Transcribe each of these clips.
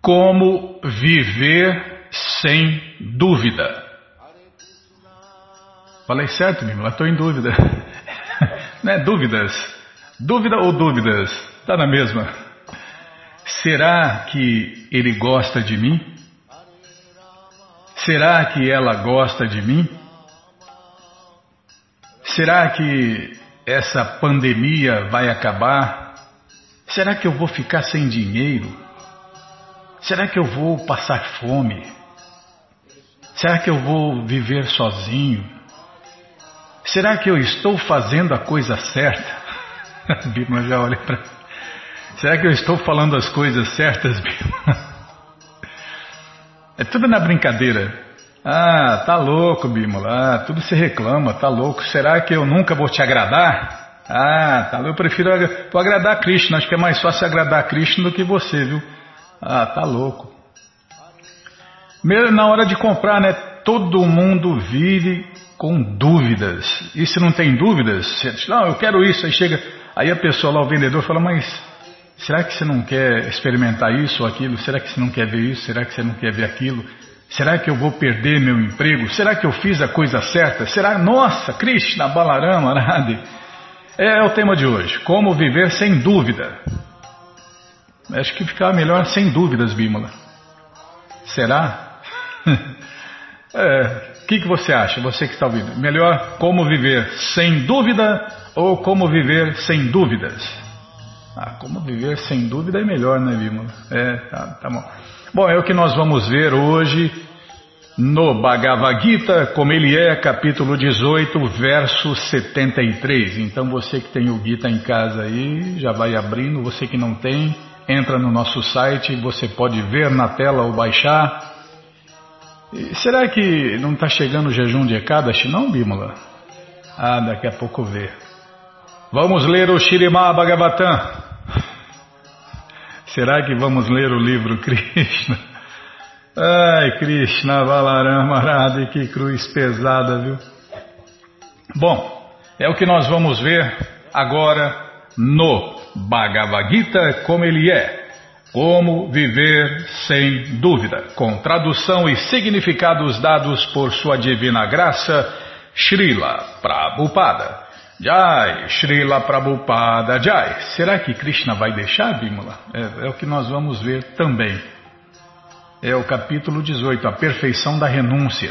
Como viver sem dúvida. Falei certo, Bimala? Estou em dúvida. Não é dúvidas? Dúvida ou dúvidas? Está na mesma. Será que ele gosta de mim? Será que ela gosta de mim? Será que essa pandemia vai acabar? Será que eu vou ficar sem dinheiro? Será que eu vou passar fome? Será que eu vou viver sozinho? Será que eu estou fazendo a coisa certa? Bima já olha para. Será que eu estou falando as coisas certas, Bima? É tudo na brincadeira. Ah, tá louco, Bímola. Ah, tudo se reclama, tá louco. Será que eu nunca vou te agradar? Ah, tá louco. Eu prefiro agradar a Krishna. Acho que é mais fácil agradar a Krishna do que você, viu? Ah, tá louco. Mesmo na hora de comprar, né? Todo mundo vive com dúvidas. E se não tem dúvidas, você diz, não, eu quero isso. Aí chega, aí a pessoa lá, o vendedor, fala, mas Será que você não quer experimentar isso ou aquilo? Será que você não quer ver isso? Será que você não quer ver aquilo? Será que eu vou perder meu emprego? Será que eu fiz a coisa certa? Será? Nossa, Krishna, Balarama, Arade. É, é o tema de hoje. Como viver sem dúvida. Acho que ficava melhor sem dúvidas, Bímola. Será? é, o que, que você acha, você que está ouvindo? Melhor como viver sem dúvida ou como viver sem dúvidas? Ah, como viver sem dúvida é melhor, né, Bímola? É, tá, tá bom. Bom, é o que nós vamos ver hoje no Bhagavad Gita, como ele é, capítulo 18, verso 73. Então você que tem o Gita em casa aí, já vai abrindo. Você que não tem, entra no nosso site, você pode ver na tela ou baixar. E será que não está chegando o jejum de Ekadashi, não, Bímola? Ah, daqui a pouco vê. Vamos ler o Shirimá Bhagavatam. Será que vamos ler o livro Krishna? Ai, Krishna Balarama Radha, que cruz pesada, viu? Bom, é o que nós vamos ver agora no Bhagavad Gita, como ele é. Como viver sem dúvida, com tradução e significados dados por sua divina graça, Srila Prabhupada. Jai, Srila Prabhupada Jai. Será que Krishna vai deixar, Bimala? É, é, o que nós vamos ver também. É o capítulo 18, a perfeição da renúncia.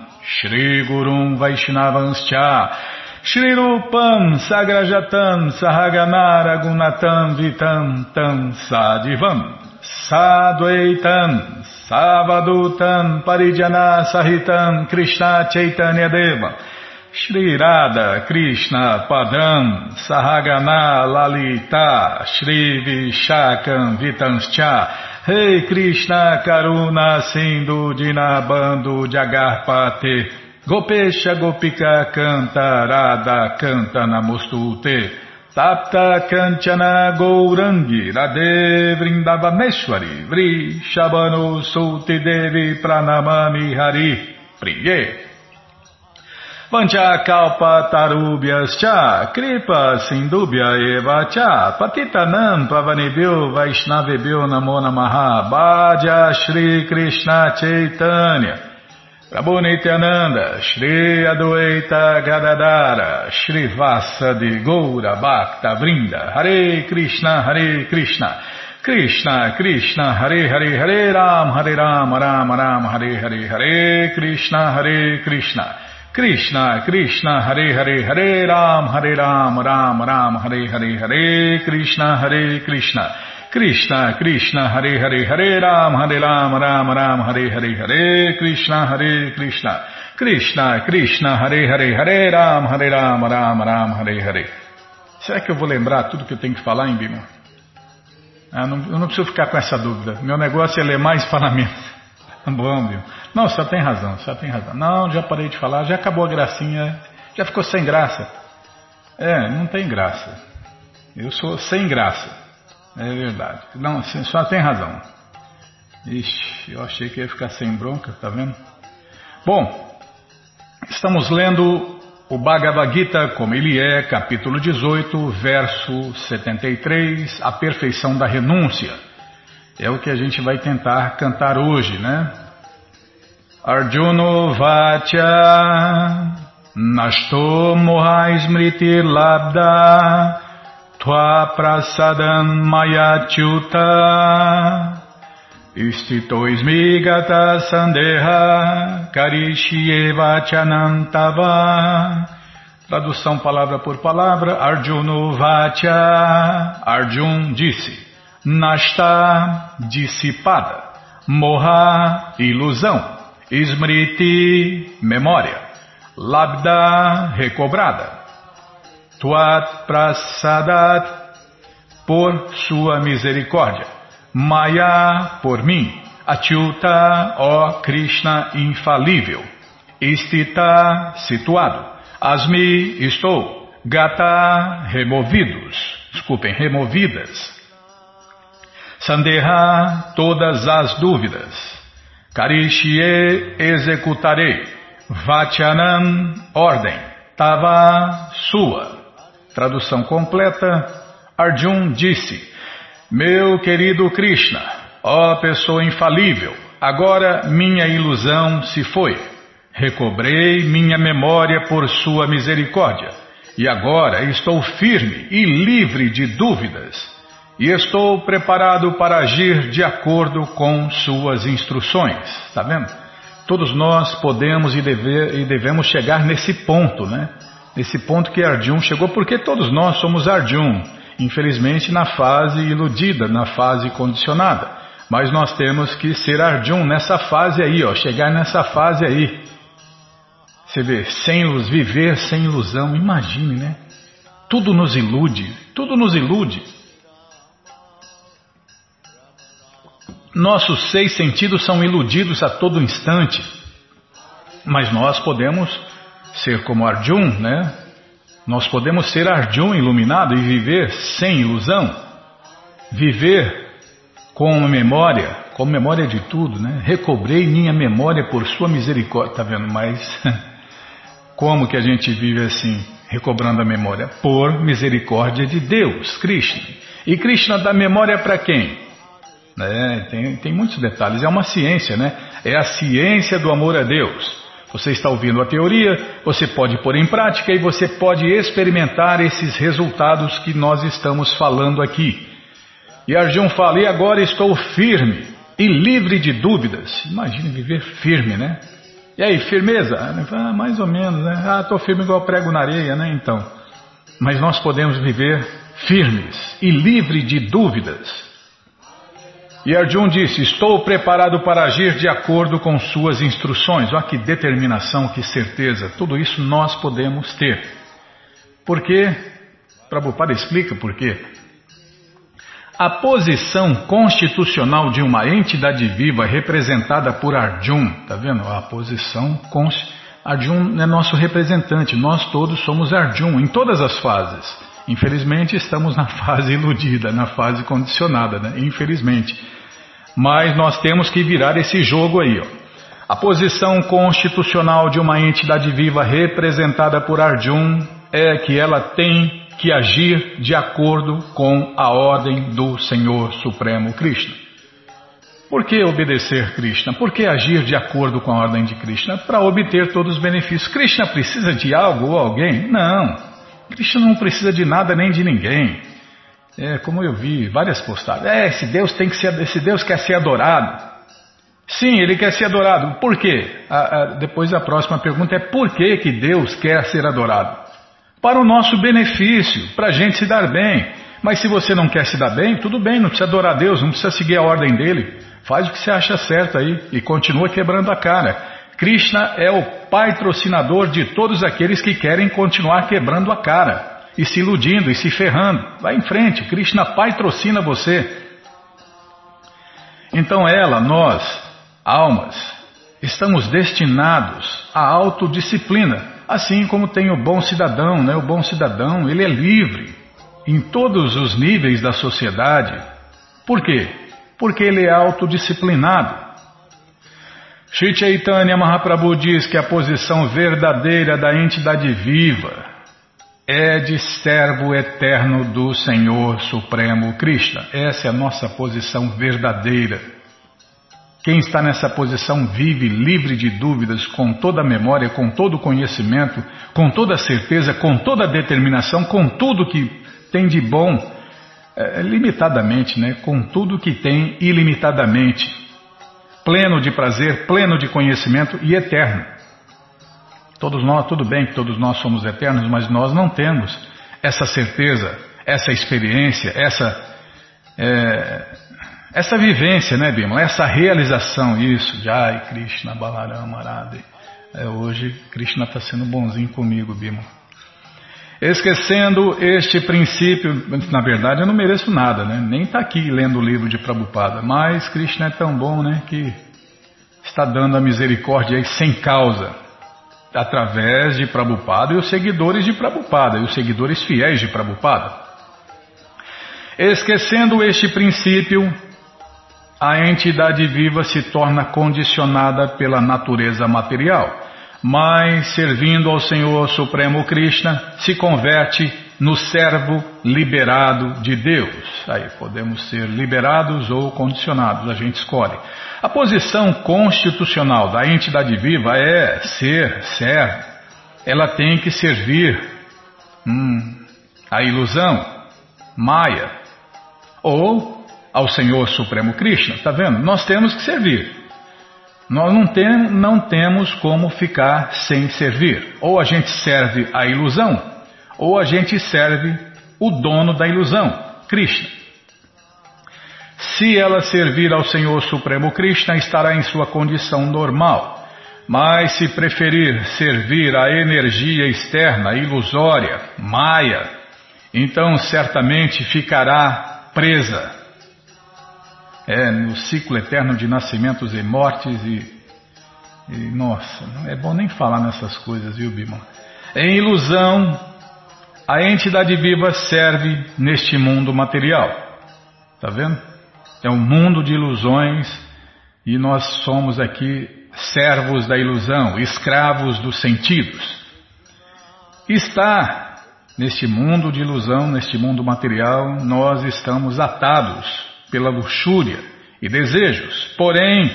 Shri Gurum Vaishnavanscha Shri Rupam Sagrajatam Sahaganara Gunatam Vitam Tam Sadivam Sadvaitam Savadutam Parijana Sahitam Krishna Chaitanya Deva Shri Radha Krishna Padam Sahagana Lalita Shri Vishakam Vitanscha hey Krishna Karuna Sindhu Dinabando Jagarpate. Gopesha Gopika Canta Radha Canta Namostute. Tapta Kanchana Gourangi Radhe Vrindavaneshwari Vri Shabano Sulti Devi Pranamami Hari. Priye Vancha Kalpa Cha Kripa Sindubhya Eva Cha Patitanam Pavanibhyo Vaishnavibhyo Namo Namaha Bhaja Shri Krishna Chaitanya Prabhu Nityananda, Shri Adwaita Gadadara, Shri Vasa de Goura Bhakta Vrinda, Hare Krishna, Hare Krishna, Krishna, Krishna, Hare Hare, Hare Ram, Hare Ram, Ram Ram, Hare Hare, Hare Krishna, Hare Krishna, Krishna, Krishna, Hare Hare, Hare Ram, Hare Ram, Ram Ram, Hare Hare, Hare Krishna, Hare Krishna, Krishna, Krishna, Hare Hare, Hare Ram, Hare Ram, Ram Ram, Hare Hare, Hare Krishna, Hare Krishna, Krishna, Krishna, Hare Hare, Hare Ram, Hare Ram, Ram Ram, Hare Hare. Será que eu vou lembrar tudo que eu tenho que falar em Bima? Eu não, eu não preciso ficar com essa dúvida. Meu negócio é ler mais parlamento. Bom, viu? Não, só tem razão, só tem razão. Não, já parei de falar, já acabou a gracinha, já ficou sem graça. É, não tem graça. Eu sou sem graça. É verdade. Não, só tem razão. Ixi, eu achei que ia ficar sem bronca, tá vendo? Bom, estamos lendo o Bhagavad Gita como ele é, capítulo 18, verso 73, a perfeição da renúncia. É o que a gente vai tentar cantar hoje, né? Arjuno Vacha Nashto Moha Smriti Labda Tva Prasadam Mayachyuta Istito Ismigata Sandeha Karishieva Chanantava Tradução palavra por palavra Arjuno Vacha Arjun disse Nasta, dissipada. Moha, ilusão. Smriti, memória. Labda, recobrada. Tuat prasadat, por sua misericórdia. Maya, por mim. Achyuta, ó Krishna infalível. Istita, situado. Asmi, estou. Gata, removidos. Desculpem, removidas. Sandeha, todas as dúvidas. Karishie, executarei. Vachanam, ordem. Tava, sua. Tradução completa. Arjun disse: Meu querido Krishna, ó pessoa infalível, agora minha ilusão se foi. Recobrei minha memória por sua misericórdia. E agora estou firme e livre de dúvidas e estou preparado para agir de acordo com suas instruções. Está vendo? Todos nós podemos e, e, devemos chegar nesse ponto, né? Nesse ponto que Arjun chegou, porque todos nós somos Arjun, infelizmente na fase iludida, na fase condicionada. Mas nós temos que ser Arjun nessa fase aí, ó, chegar nessa fase aí. Você vê, sem luz, viver sem ilusão, imagine, né? Tudo nos ilude, tudo nos ilude. Nossos seis sentidos são iludidos a todo instante, mas nós podemos ser como Arjun, né? Nós podemos ser Arjun iluminado e viver sem ilusão, viver com memória, com memória de tudo, né? Recobrei minha memória por sua misericórdia, tá vendo? Mas como que a gente vive assim, recobrando a memória? Por misericórdia de Deus, Krishna. E Krishna dá memória para quem? É, tem, tem muitos detalhes. É uma ciência, né? É a ciência do amor a Deus. Você está ouvindo a teoria, você pode pôr em prática e você pode experimentar esses resultados que nós estamos falando aqui. E Arjun fala: e agora estou firme e livre de dúvidas. Imagine viver firme, né? E aí, firmeza? Ah, mais ou menos, né? Ah, estou firme igual prego na areia, né? Então. Mas nós podemos viver firmes e livre de dúvidas. E Arjun disse: Estou preparado para agir de acordo com suas instruções. Olha que determinação, que certeza. Tudo isso nós podemos ter. Por quê? Prabhupada explica por quê. A posição constitucional de uma entidade viva representada por Arjun, tá vendo? A posição Arjun é nosso representante, nós todos somos Arjun em todas as fases. Infelizmente estamos na fase iludida, na fase condicionada, né? Infelizmente. Mas nós temos que virar esse jogo aí. Ó. A posição constitucional de uma entidade viva representada por Arjun é que ela tem que agir de acordo com a ordem do Senhor Supremo Krishna. Por que obedecer Krishna? Por que agir de acordo com a ordem de Krishna? Para obter todos os benefícios. Krishna precisa de algo ou alguém? Não. Krishna não precisa de nada nem de ninguém. É, como eu vi várias postagens. É, esse Deus tem que ser, esse Deus quer ser adorado. Sim, ele quer ser adorado. Por quê? A, a, depois a próxima pergunta é por que, que Deus quer ser adorado? Para o nosso benefício, para a gente se dar bem. Mas se você não quer se dar bem, tudo bem, não precisa adorar Deus, não precisa seguir a ordem dele. Faz o que você acha certo aí e continua quebrando a cara. Krishna é o patrocinador de todos aqueles que querem continuar quebrando a cara e se iludindo e se ferrando. Vai em frente, Krishna patrocina você. Então ela, nós, almas, estamos destinados à autodisciplina, assim como tem o bom cidadão, né? O bom cidadão, ele é livre em todos os níveis da sociedade. Por quê? Porque ele é autodisciplinado. Shri Chaitanya Mahaprabhu diz que a posição verdadeira da entidade viva é de servo eterno do Senhor Supremo Krishna. Essa é a nossa posição verdadeira. Quem está nessa posição vive livre de dúvidas, com toda a memória, com todo o conhecimento, com toda a certeza, com toda a determinação, com tudo que tem de bom, é, limitadamente, né? com tudo que tem ilimitadamente, pleno de prazer, pleno de conhecimento e eterno. Todos nós, tudo bem que todos nós somos eternos, mas nós não temos essa certeza, essa experiência, essa é, essa vivência, né, Bima? Essa realização, isso, de ai, Krishna, Balarama, Arade. É, hoje Krishna está sendo bonzinho comigo, Bima. Esquecendo este princípio, na verdade eu não mereço nada, né? Nem está aqui lendo o livro de Prabhupada, mas Krishna é tão bom, né, que está dando a misericórdia aí sem causa através de Prabhupada e os seguidores de Prabhupada e os seguidores fiéis de Prabhupada. Esquecendo este princípio, a entidade viva se torna condicionada pela natureza material, mas servindo ao Senhor Supremo Krishna, se converte no servo liberado de Deus. Aí podemos ser liberados ou condicionados, a gente escolhe. A posição constitucional da entidade viva é ser servo. Ela tem que servir hum, a ilusão, Maya, ou ao Senhor Supremo Krishna. Está vendo? Nós temos que servir. Nós não, tem, não temos como ficar sem servir. Ou a gente serve a ilusão, ou a gente serve o dono da ilusão, Krishna. Se ela servir ao Senhor Supremo Krishna, estará em sua condição normal. Mas se preferir servir à energia externa, ilusória, Maya, então certamente ficará presa é, no ciclo eterno de nascimentos e mortes e, e nossa, não é bom nem falar nessas coisas, viu, Bima? Em ilusão, a entidade viva serve neste mundo material. Tá vendo? É um mundo de ilusões e nós somos aqui servos da ilusão, escravos dos sentidos. Está neste mundo de ilusão, neste mundo material, nós estamos atados pela luxúria e desejos. Porém,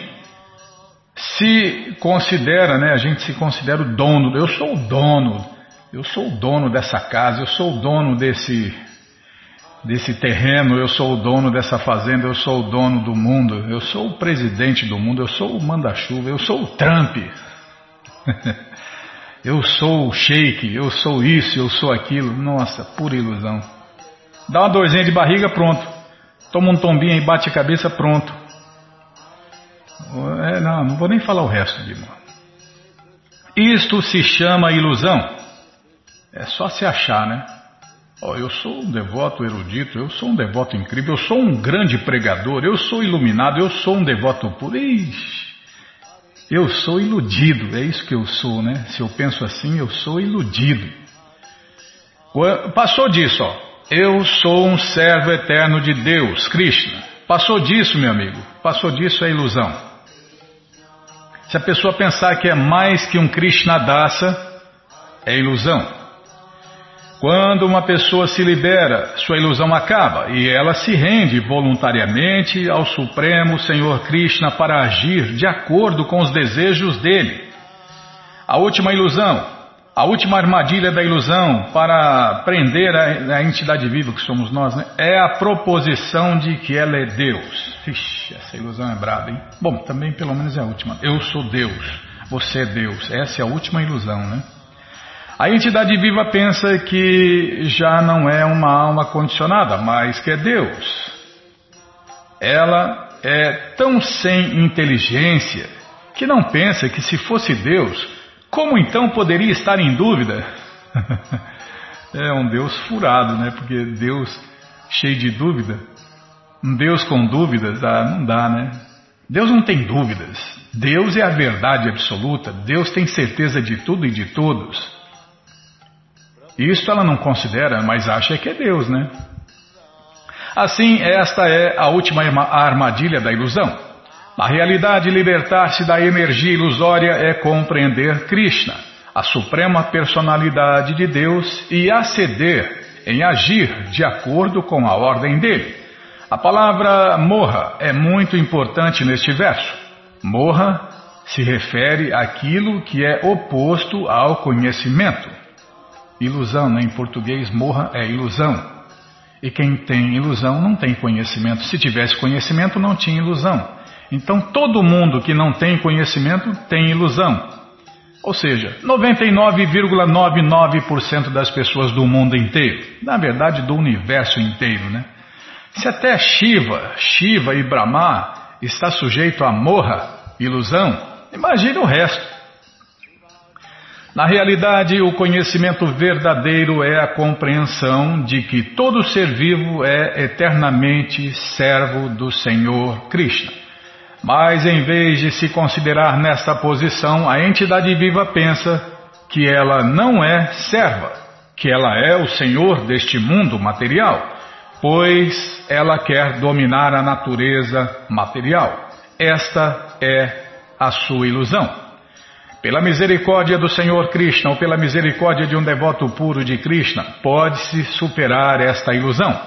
se considera, né, a gente se considera o dono, eu sou o dono, eu sou o dono dessa casa, eu sou o dono desse desse terreno, eu sou o dono dessa fazenda, eu sou o dono do mundo, eu sou o presidente do mundo, eu sou o manda-chuva, eu sou o Trump. eu sou o sheik, eu sou isso, eu sou aquilo. Nossa, pura ilusão. Dá uma dorzinha de barriga, pronto. Toma um tombinho e bate a cabeça, pronto. É, não, não vou nem falar o resto, Dima. Isto se chama ilusão. É só se achar, né? Oh, eu sou um devoto erudito, eu sou um devoto incrível, eu sou um grande pregador, eu sou iluminado, eu sou um devoto puro. Ixi, eu sou iludido, é isso que eu sou, né? Se eu penso assim, eu sou iludido. Passou disso, ó. Eu sou um servo eterno de Deus, Krishna. Passou disso, meu amigo. Passou disso é ilusão. Se a pessoa pensar que é mais que um Krishna Dasa, é ilusão. Quando uma pessoa se libera, sua ilusão acaba e ela se rende voluntariamente ao Supremo Senhor Krishna para agir de acordo com os desejos dele. A última ilusão, a última armadilha da ilusão para prender a, a entidade viva que somos nós, né, é a proposição de que ela é Deus. Ixi, essa ilusão é braba, hein? Bom, também pelo menos é a última. Eu sou Deus, você é Deus. Essa é a última ilusão, né? A entidade viva pensa que já não é uma alma condicionada, mas que é Deus. Ela é tão sem inteligência que não pensa que se fosse Deus, como então poderia estar em dúvida? é um Deus furado, né? Porque Deus cheio de dúvida, um Deus com dúvidas, ah, não dá, né? Deus não tem dúvidas. Deus é a verdade absoluta. Deus tem certeza de tudo e de todos. Isto ela não considera, mas acha que é Deus, né? Assim, esta é a última armadilha da ilusão. Na realidade, libertar-se da energia ilusória é compreender Krishna, a suprema personalidade de Deus, e aceder em agir de acordo com a ordem dele. A palavra morra é muito importante neste verso. Morra se refere àquilo que é oposto ao conhecimento. Ilusão, em português, morra é ilusão. E quem tem ilusão não tem conhecimento. Se tivesse conhecimento, não tinha ilusão. Então todo mundo que não tem conhecimento tem ilusão. Ou seja, 99,99% das pessoas do mundo inteiro, na verdade do universo inteiro, né? Se até Shiva, Shiva e Brahma está sujeito a morra, ilusão, imagine o resto. Na realidade, o conhecimento verdadeiro é a compreensão de que todo ser vivo é eternamente servo do Senhor Krishna. Mas em vez de se considerar nesta posição, a entidade viva pensa que ela não é serva, que ela é o senhor deste mundo material, pois ela quer dominar a natureza material. Esta é a sua ilusão. Pela misericórdia do Senhor Krishna ou pela misericórdia de um devoto puro de Krishna, pode-se superar esta ilusão.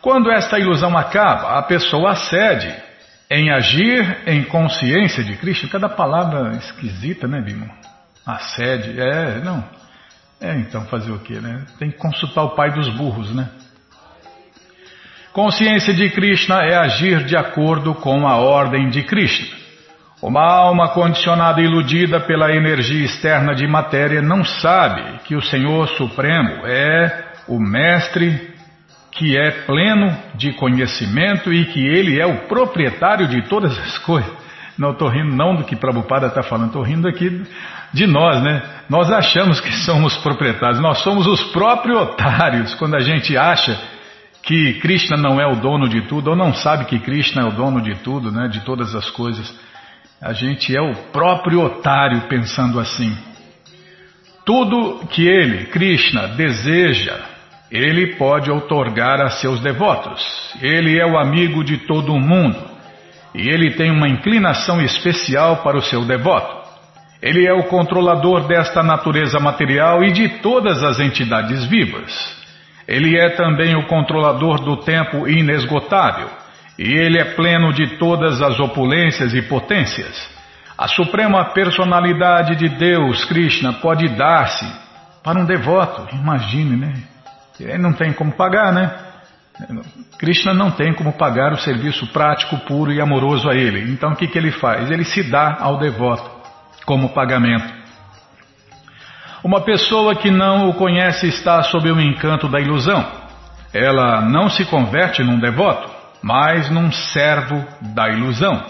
Quando esta ilusão acaba, a pessoa cede em agir em consciência de Krishna. Cada palavra esquisita, né, Bimo? Acede, é, não. É, então fazer o quê, né? Tem que consultar o pai dos burros, né? Consciência de Krishna é agir de acordo com a ordem de Krishna. Uma alma condicionada e iludida pela energia externa de matéria não sabe que o Senhor Supremo é o Mestre que é pleno de conhecimento e que Ele é o proprietário de todas as coisas. Não estou rindo não do que Prabhupada está falando, estou rindo aqui de nós, né? Nós achamos que somos proprietários, nós somos os próprios otários quando a gente acha que Krishna não é o dono de tudo ou não sabe que Krishna é o dono de tudo, né? De todas as coisas. A gente é o próprio otário pensando assim. Tudo que ele, Krishna, deseja, ele pode outorgar a seus devotos. Ele é o amigo de todo mundo e ele tem uma inclinação especial para o seu devoto. Ele é o controlador desta natureza material e de todas as entidades vivas. Ele é também o controlador do tempo inesgotável e ele é pleno de todas as opulências e potências. A suprema personalidade de Deus, Krishna, pode dar-se para um devoto. Imagine, né? Ele não tem como pagar, né? Krishna não tem como pagar o serviço prático, puro e amoroso a ele. Então o que, que ele faz? Ele se dá ao devoto como pagamento. Uma pessoa que não o conhece está sob o encanto da ilusão. Ela não se converte num devoto mas num servo da ilusão.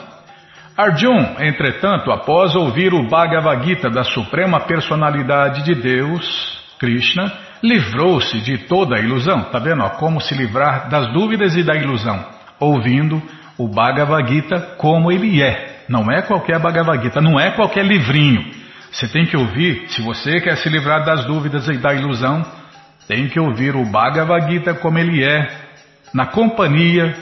Arjun, entretanto, após ouvir o Bhagavad Gita da Suprema Personalidade de Deus, Krishna, livrou-se de toda a ilusão. Está vendo? Como se livrar das dúvidas e da ilusão. Ouvindo o Bhagavad Gita como ele é. Não é qualquer Bhagavad Gita, não é qualquer livrinho. Você tem que ouvir, se você quer se livrar das dúvidas e da ilusão, tem que ouvir o Bhagavad Gita como ele é, na companhia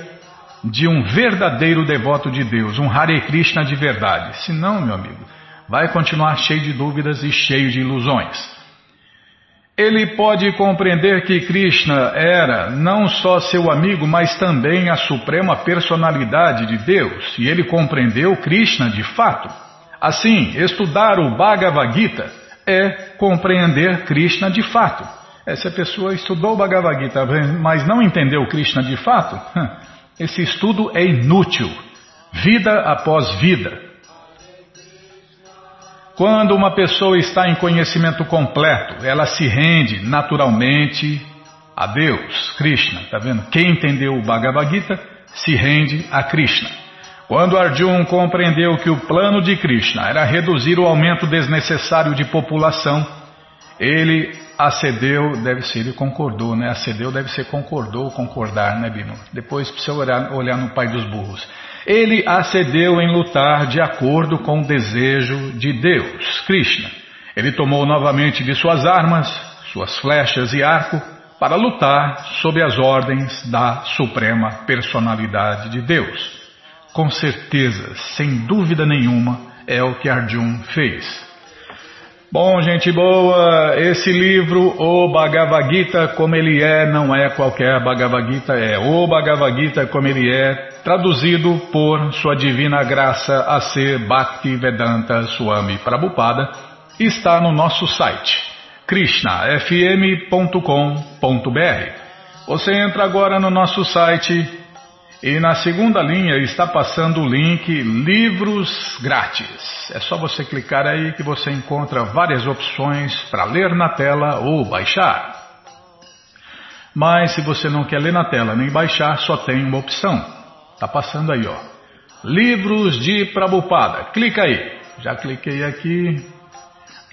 de um verdadeiro devoto de Deus, um Hare Krishna de verdade. Se não, meu amigo, vai continuar cheio de dúvidas e cheio de ilusões. Ele pode compreender que Krishna era não só seu amigo, mas também a suprema personalidade de Deus, e ele compreendeu Krishna de fato. Assim, estudar o Bhagavad Gita é compreender Krishna de fato. Essa pessoa estudou o Bhagavad Gita, mas não entendeu Krishna de fato, esse estudo é inútil, vida após vida. Quando uma pessoa está em conhecimento completo, ela se rende naturalmente a Deus, Krishna, tá vendo? Quem entendeu o Bhagavad Gita se rende a Krishna. Quando Arjun compreendeu que o plano de Krishna era reduzir o aumento desnecessário de população, ele acedeu, deve ser, ele concordou, né? Acedeu deve ser concordou, concordar, né, Bino? Depois precisa olhar, olhar no pai dos burros. Ele acedeu em lutar de acordo com o desejo de Deus, Krishna. Ele tomou novamente de suas armas, suas flechas e arco, para lutar sob as ordens da Suprema Personalidade de Deus. Com certeza, sem dúvida nenhuma, é o que Arjun fez. Bom, gente boa, esse livro, o Bhagavad Gita como ele é, não é qualquer Bhagavad Gita, é o Bhagavad Gita como ele é, traduzido por Sua Divina Graça a ser Bhaktivedanta Swami Prabhupada, está no nosso site krishnafm.com.br. Você entra agora no nosso site e na segunda linha está passando o link Livros Grátis. É só você clicar aí que você encontra várias opções para ler na tela ou baixar. Mas se você não quer ler na tela nem baixar, só tem uma opção. Está passando aí, ó. Livros de Prabupada. Clica aí. Já cliquei aqui.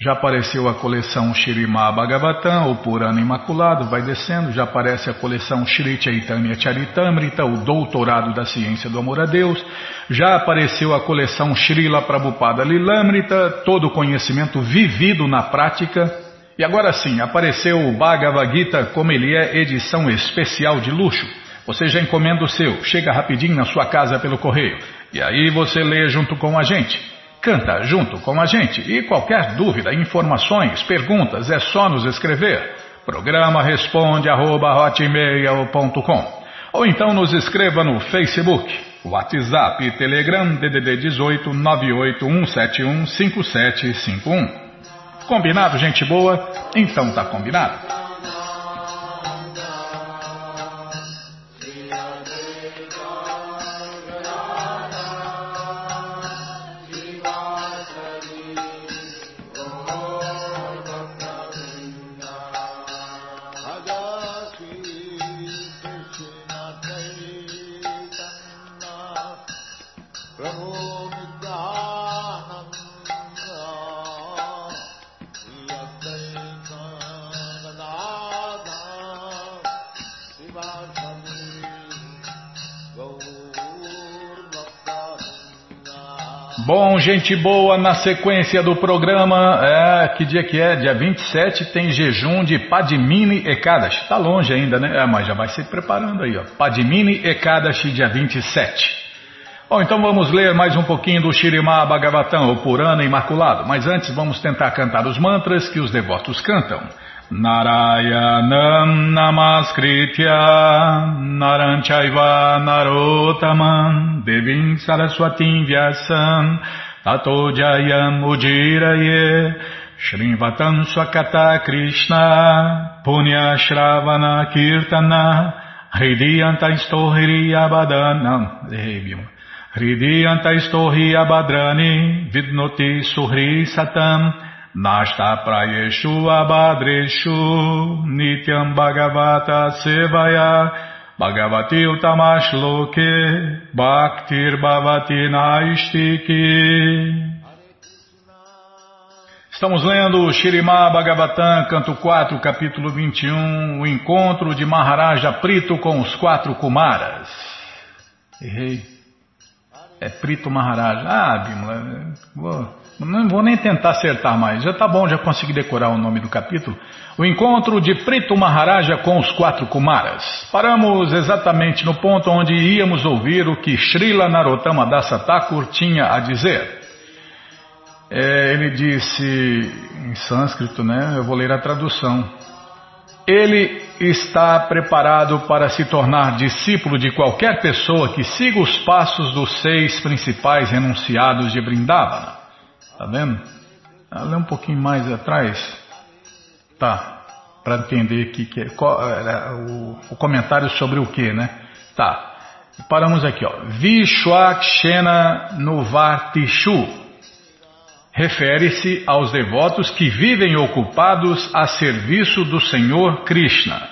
Já apareceu a coleção Shirimá Bhagavatam, o Purana Imaculado, vai descendo, já aparece a coleção Shri Chaitanya Charitamrita, o Doutorado da Ciência do Amor a Deus, já apareceu a coleção Srila Prabhupada Lilamrita, todo o conhecimento vivido na prática, e agora sim, apareceu o Bhagavad Gita como ele é, edição especial de luxo. Você já encomenda o seu, chega rapidinho na sua casa pelo correio, e aí você lê junto com a gente. Canta junto com a gente e qualquer dúvida, informações, perguntas é só nos escrever. Programa responde arroba, ou então nos escreva no Facebook, WhatsApp e Telegram DDD 18 981715751. Combinado, gente boa? Então tá combinado. Gente boa, na sequência do programa, é, que dia que é? Dia 27 tem jejum de Padmini Ekadashi. Tá longe ainda, né? É, mas já vai se preparando aí, ó. Padmini Ekadashi, dia 27. Bom, então vamos ler mais um pouquinho do Shirimá Bhagavatam, o Purana Imaculado. Mas antes vamos tentar cantar os mantras que os devotos cantam. Narayanam Namaskritya Naranchaiva Narotaman Saraswatim Vyasam Tato Jayam Ujiraye Shrivatam Swakata Krishna Punya Shravana Kirtana Hridiyanta Istohiri Abadanam Abadrani Vidnoti Suhri Satam Nasta prayeshu abadreshu nityam bhagavata sevaya bhagavati utamashloke bhaktir bhavati naistiki Estamos lendo Shirimá Bhagavatam, canto 4, capítulo 21, o encontro de Maharaja Prito com os quatro Kumaras. Errei. É Prito Maharaja. Ah, Bimala, vou não vou nem tentar acertar mais. Já está bom, já consegui decorar o nome do capítulo. O encontro de Preto Maharaja com os quatro Kumaras. Paramos exatamente no ponto onde íamos ouvir o que Srila Narottama Dasa Thakur tinha a dizer. É, ele disse em sânscrito, né? Eu vou ler a tradução. Ele está preparado para se tornar discípulo de qualquer pessoa que siga os passos dos seis principais renunciados de Vrindavana. Tá vendo? Ah, lê um pouquinho mais atrás. Tá. Para entender que, que qual, o, o, comentário sobre o que, né? Tá. Paramos aqui, ó. Vishwakshena Nuvartishu. Refere-se aos devotos que vivem ocupados a serviço do Senhor Krishna.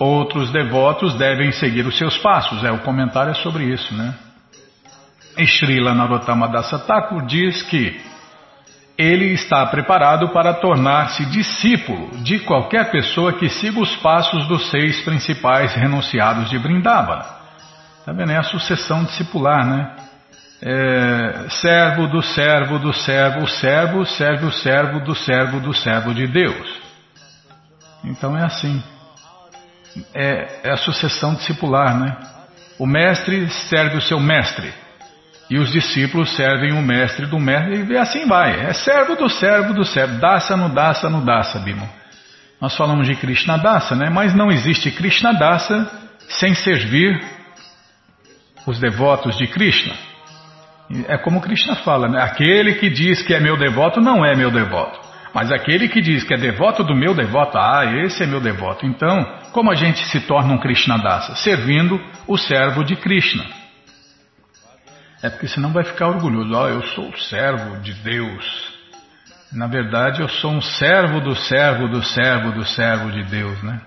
Outros devotos devem seguir os seus passos. É, o comentário é sobre isso, né? Srila Narottama Dasa Thakur diz que ele está preparado para tornar-se discípulo de qualquer pessoa que siga os passos dos seis principais renunciados de Brindavana. Está vendo? É a sucessão discipular, né? É, servo do servo do servo, servo serve o servo do servo do servo de Deus. Então é assim. É, é a sucessão discipular, né? O mestre serve o seu mestre. E os discípulos servem o mestre do mestre e assim vai. É servo do servo do servo. Dasa no dasa no dasa, Bimo. Nós falamos de Krishna Dasa, né? Mas não existe Krishna Dasa sem servir os devotos de Krishna. É como Krishna fala, né? Aquele que diz que é meu devoto não é meu devoto. Mas aquele que diz que é devoto do meu devoto, ah, esse é meu devoto. Então, como a gente se torna um Krishna Dasa? Servindo o servo de Krishna. É porque senão vai ficar orgulhoso. Ó, oh, eu sou o servo de Deus. Na verdade, eu sou um servo do servo do servo do servo de Deus, né?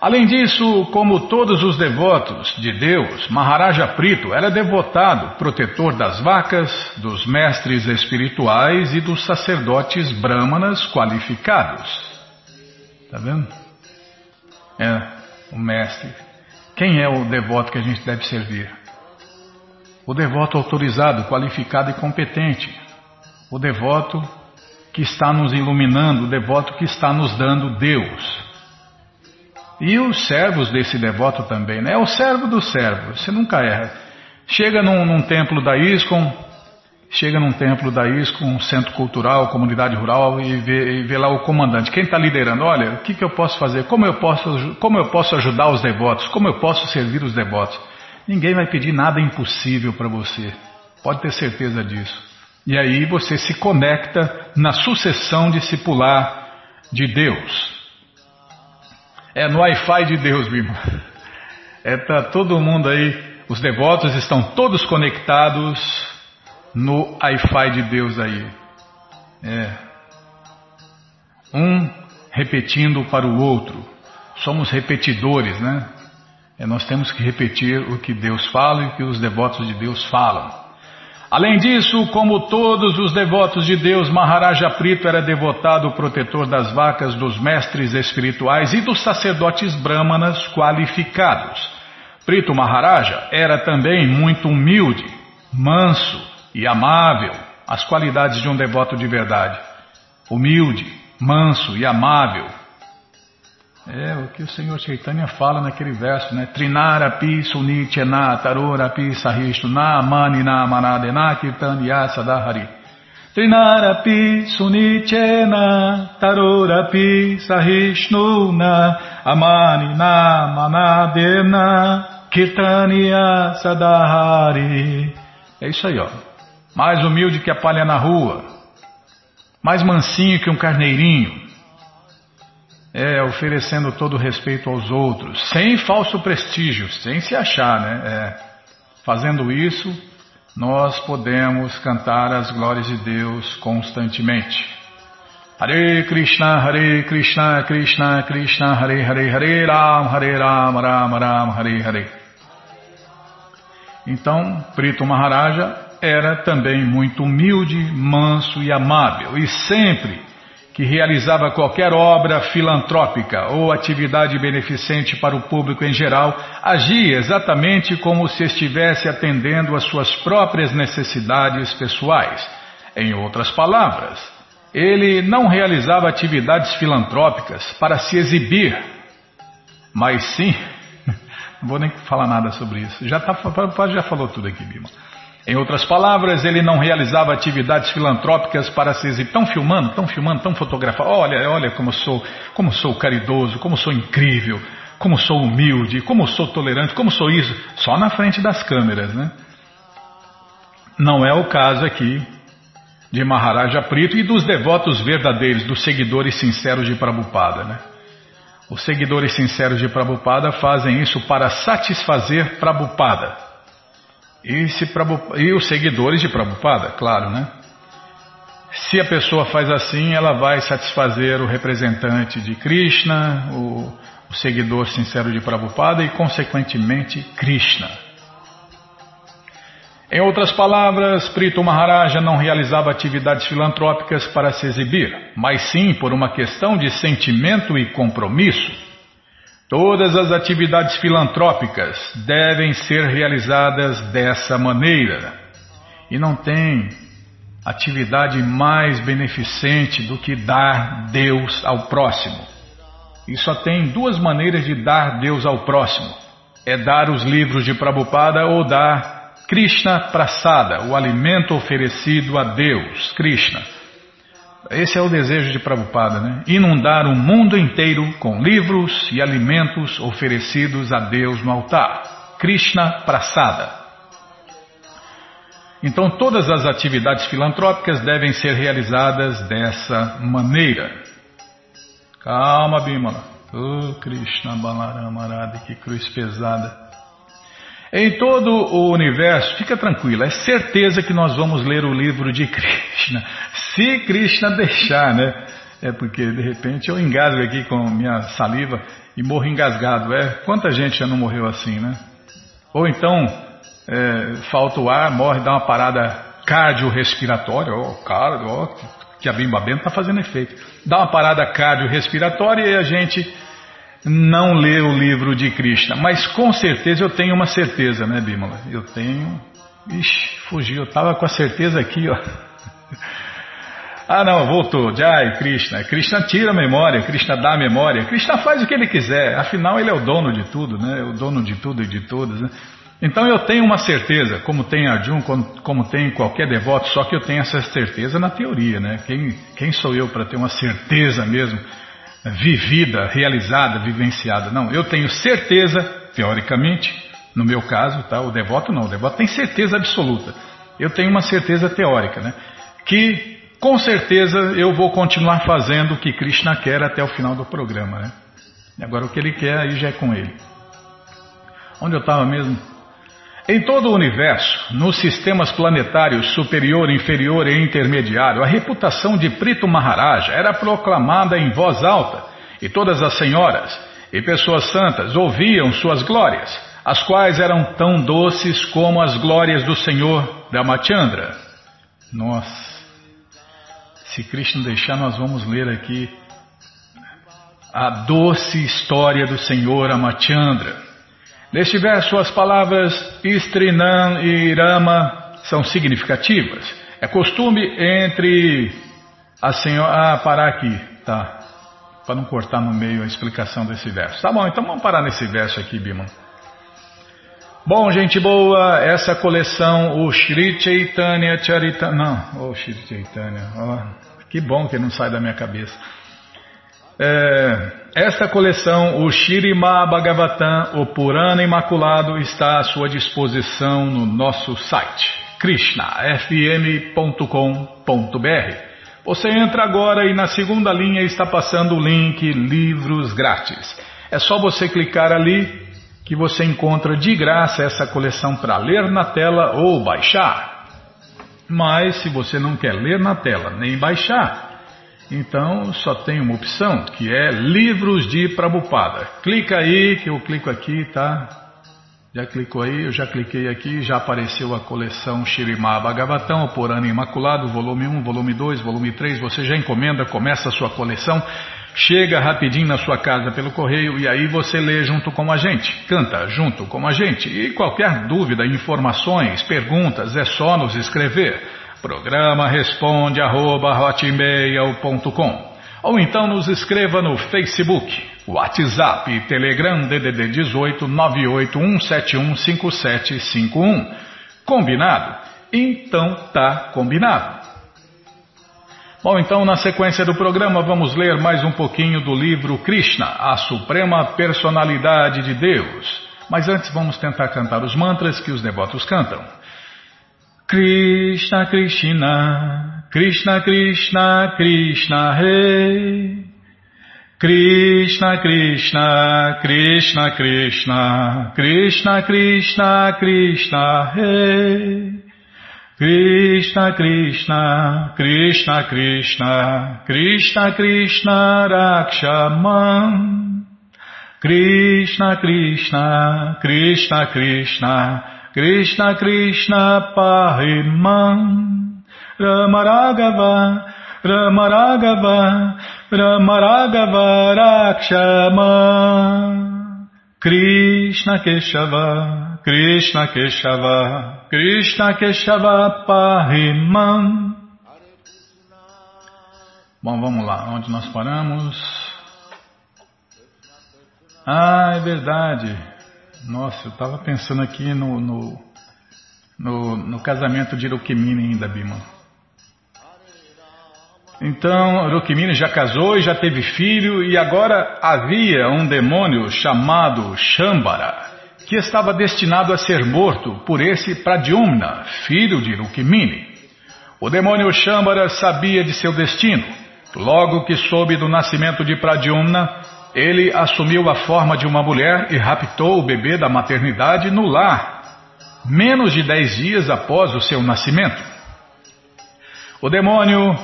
Além disso, como todos os devotos de Deus, Maharaja Prito era devotado, protetor das vacas, dos mestres espirituais e dos sacerdotes brahmanas qualificados. Tá vendo? É, o mestre. Quem é o devoto que a gente deve servir? O devoto autorizado, qualificado e competente. O devoto que está nos iluminando, o devoto que está nos dando Deus. E os servos desse devoto também, né? É o servo do servo, você nunca erra. Chega num, num templo da ISKCON, chega num templo da ISKCON, um centro cultural, comunidade rural, e vê, e vê lá o comandante. Quem está liderando? Olha, o que, que eu posso fazer? Como eu posso, como eu posso ajudar os devotos? Como eu posso servir os devotos? Ninguém vai pedir nada impossível para você. Pode ter certeza disso. E aí você se conecta na sucessão discipular de Deus. É no Wi-Fi de Deus, meu irmão. É, tá todo mundo aí, os devotos estão todos conectados no Wi-Fi de Deus aí. É. Um repetindo para o outro. Somos repetidores, né? É, nós temos que repetir o que Deus fala e o que os devotos de Deus falam. Além disso, como todos os devotos de Deus, Maharaja Prito era devotado protetor das vacas, dos mestres espirituais e dos sacerdotes brahmanas qualificados. Prito Maharaja era também muito humilde, manso e amável, as qualidades de um devoto de verdade. Humilde, manso e amável, é o que o Senhor Chaitanya fala naquele verso, né? Trinarapi sunityana tarorapi sahishtu na mani na manadena kirtanya sadahari. Trinarapi sunityena tarorapi sahishnu na amani na manadena kirtanya sadahari. É isso aí, ó. Mais humilde que a palha na rua. Mais mansinho que um carneirinho é, oferecendo todo respeito aos outros, sem falso prestígio, sem se achar, né? É, fazendo isso, nós podemos cantar as glórias de Deus constantemente. Hare Krishna, Hare Krishna, Krishna Krishna, Hare Hare, Hare Ram, Hare Ram, Ram Ram, Hare Hare. Então, Prito Maharaja era também muito humilde, manso e amável, e sempre que realizava qualquer obra filantrópica ou atividade beneficente para o público em geral, agia exatamente como se estivesse atendendo às suas próprias necessidades pessoais. Em outras palavras, ele não realizava atividades filantrópicas para se exibir, mas sim. Não vou nem falar nada sobre isso. Já, tá, já falou tudo aqui, Bima. Em outras palavras, ele não realizava atividades filantrópicas para se exibir. Estão filmando, estão filmando, estão fotografando. Olha, olha como sou, como sou caridoso, como sou incrível, como sou humilde, como sou tolerante, como sou isso. Só na frente das câmeras, né? Não é o caso aqui de Maharaja Prito e dos devotos verdadeiros, dos seguidores sinceros de Prabhupada, né? Os seguidores sinceros de Prabhupada fazem isso para satisfazer Prabhupada. E, e os seguidores de Prabhupada, claro, né? Se a pessoa faz assim, ela vai satisfazer o representante de Krishna, o, o seguidor sincero de Prabhupada e, consequentemente, Krishna. Em outras palavras, Prito Maharaja não realizava atividades filantrópicas para se exibir, mas sim por uma questão de sentimento e compromisso. Todas as atividades filantrópicas devem ser realizadas dessa maneira. E não tem atividade mais beneficente do que dar Deus ao próximo. E só tem duas maneiras de dar Deus ao próximo: é dar os livros de Prabhupada ou dar Krishna Prasada, o alimento oferecido a Deus, Krishna. Esse é o desejo de Prabhupada, né? Inundar o mundo inteiro com livros e alimentos oferecidos a Deus no altar. Krishna Prasada. Então todas as atividades filantrópicas devem ser realizadas dessa maneira. Calma, Bimala. Oh, Krishna Balarama Arada, que cruz pesada. Em todo o universo, fica tranquilo, é certeza que nós vamos ler o livro de Krishna. Se Krishna deixar, né? É porque de repente eu engasgo aqui com minha saliva e morro engasgado. É, quanta gente já não morreu assim, né? Ou então é, falta o ar, morre, dá uma parada cardiorrespiratória, ó, oh, cardio, ó, que a bimba benta está fazendo efeito. Dá uma parada cardiorrespiratória e a gente não lê o livro de Krishna, mas com certeza eu tenho uma certeza, né, Bimala? Eu tenho. Ixi, fugiu, eu estava com a certeza aqui, ó. Ah, não, voltou. Jai, Krishna. Krishna tira a memória, Krishna dá a memória. Krishna faz o que ele quiser, afinal ele é o dono de tudo, né? O dono de tudo e de todos, né? Então eu tenho uma certeza, como tem Arjun, como, como tem qualquer devoto, só que eu tenho essa certeza na teoria, né? Quem, quem sou eu para ter uma certeza mesmo? Vivida, realizada, vivenciada. Não, eu tenho certeza, teoricamente, no meu caso, tá? O devoto não, o devoto tem certeza absoluta. Eu tenho uma certeza teórica, né? Que com certeza eu vou continuar fazendo o que Krishna quer até o final do programa, né? Agora o que ele quer aí já é com ele. Onde eu estava mesmo? Em todo o universo, nos sistemas planetários superior, inferior e intermediário, a reputação de Prito Maharaja era proclamada em voz alta, e todas as senhoras e pessoas santas ouviam suas glórias, as quais eram tão doces como as glórias do Senhor Ramachandra. Nossa, se Krishna deixar, nós vamos ler aqui a doce história do Senhor Ramachandra. Neste verso, as palavras Istrinam e Irama são significativas. É costume entre a senhora. Ah, parar aqui, tá? Para não cortar no meio a explicação desse verso. Tá bom, então vamos parar nesse verso aqui, Bima. Bom, gente boa, essa coleção, o Sri Chaitanya Charita. Não, o oh, Chaitanya. Oh, que bom que não sai da minha cabeça. É, esta coleção, o Shirima Bhagavatam, o Purana Imaculado, está à sua disposição no nosso site krishnafm.com.br. Você entra agora e na segunda linha está passando o link Livros Grátis. É só você clicar ali que você encontra de graça essa coleção para ler na tela ou baixar. Mas se você não quer ler na tela nem baixar, então só tem uma opção, que é Livros de Prabupada. Clica aí, que eu clico aqui, tá? Já clicou aí, eu já cliquei aqui, já apareceu a coleção Shirimá Bhagavatam, o Porano Imaculado, volume 1, volume 2, volume 3. Você já encomenda, começa a sua coleção, chega rapidinho na sua casa pelo correio e aí você lê junto com a gente, canta junto com a gente. E qualquer dúvida, informações, perguntas, é só nos escrever. Programa responde arroba ou então nos escreva no Facebook, WhatsApp Telegram DDD 18 981715751. Combinado? Então tá combinado. Bom, então na sequência do programa vamos ler mais um pouquinho do livro Krishna, a Suprema Personalidade de Deus. Mas antes vamos tentar cantar os mantras que os devotos cantam. Krishna Krishna Krishna Krishna Krishna Rei Krishna Krishna Krishna Krishna Krishna Krishna Krishna Rei Krishna Krishna Krishna Krishna Krishna Krishna Rakshaman Krishna Krishna Krishna Krishna Krishna Krishna Pahimam Ramaragava Ramaragava Ramaragava Rakshama Krishna Keshava Krishna Keshava Krishna Keshava Pahimam Bom, vamos lá, onde nós paramos? Ah, é verdade. Nossa, eu estava pensando aqui no, no, no, no, casamento de Rukmini ainda, Bima. Então, Rukmini já casou e já teve filho, e agora havia um demônio chamado Shambara, que estava destinado a ser morto por esse Pradyumna, filho de Rukmini. O demônio Shambara sabia de seu destino. Logo que soube do nascimento de Pradyumna, ele assumiu a forma de uma mulher e raptou o bebê da maternidade no lar, menos de dez dias após o seu nascimento. O demônio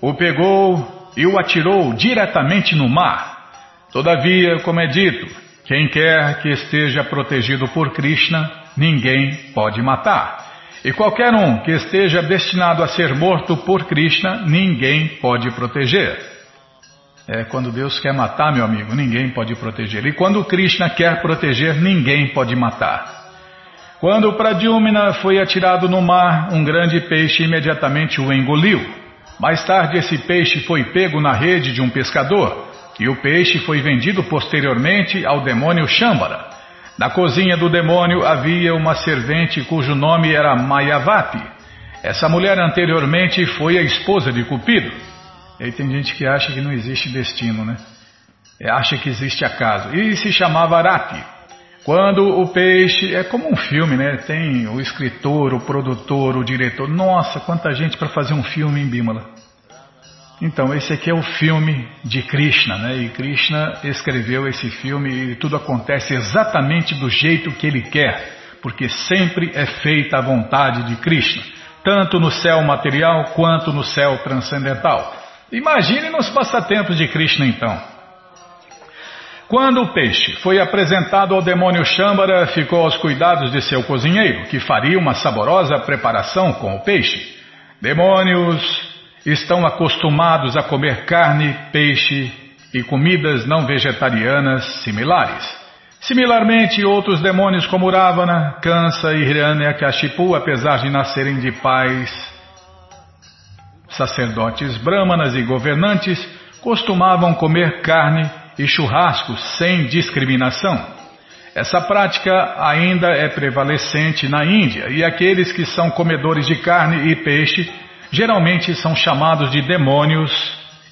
o pegou e o atirou diretamente no mar. Todavia, como é dito, quem quer que esteja protegido por Krishna, ninguém pode matar. E qualquer um que esteja destinado a ser morto por Krishna, ninguém pode proteger. É, quando Deus quer matar, meu amigo, ninguém pode proteger. E quando Krishna quer proteger, ninguém pode matar. Quando Pradyumna foi atirado no mar, um grande peixe imediatamente o engoliu. Mais tarde, esse peixe foi pego na rede de um pescador, e o peixe foi vendido posteriormente ao demônio Shambara. Na cozinha do demônio havia uma servente cujo nome era Mayavati. Essa mulher anteriormente foi a esposa de Cupido. E aí tem gente que acha que não existe destino, né? É, acha que existe acaso. E se chamava Arati. Quando o peixe. É como um filme, né? Tem o escritor, o produtor, o diretor. Nossa, quanta gente para fazer um filme em Bimala. Então, esse aqui é o filme de Krishna, né? E Krishna escreveu esse filme e tudo acontece exatamente do jeito que ele quer, porque sempre é feita a vontade de Krishna, tanto no céu material quanto no céu transcendental. Imagine nos passatempos de Krishna então. Quando o peixe foi apresentado ao demônio Shambara, ficou aos cuidados de seu cozinheiro, que faria uma saborosa preparação com o peixe. Demônios estão acostumados a comer carne, peixe e comidas não vegetarianas similares. Similarmente, outros demônios como Ravana, Kansa e Hiranyakashipu, apesar de nascerem de pais Sacerdotes brahmanas e governantes costumavam comer carne e churrascos sem discriminação. Essa prática ainda é prevalecente na Índia e aqueles que são comedores de carne e peixe geralmente são chamados de demônios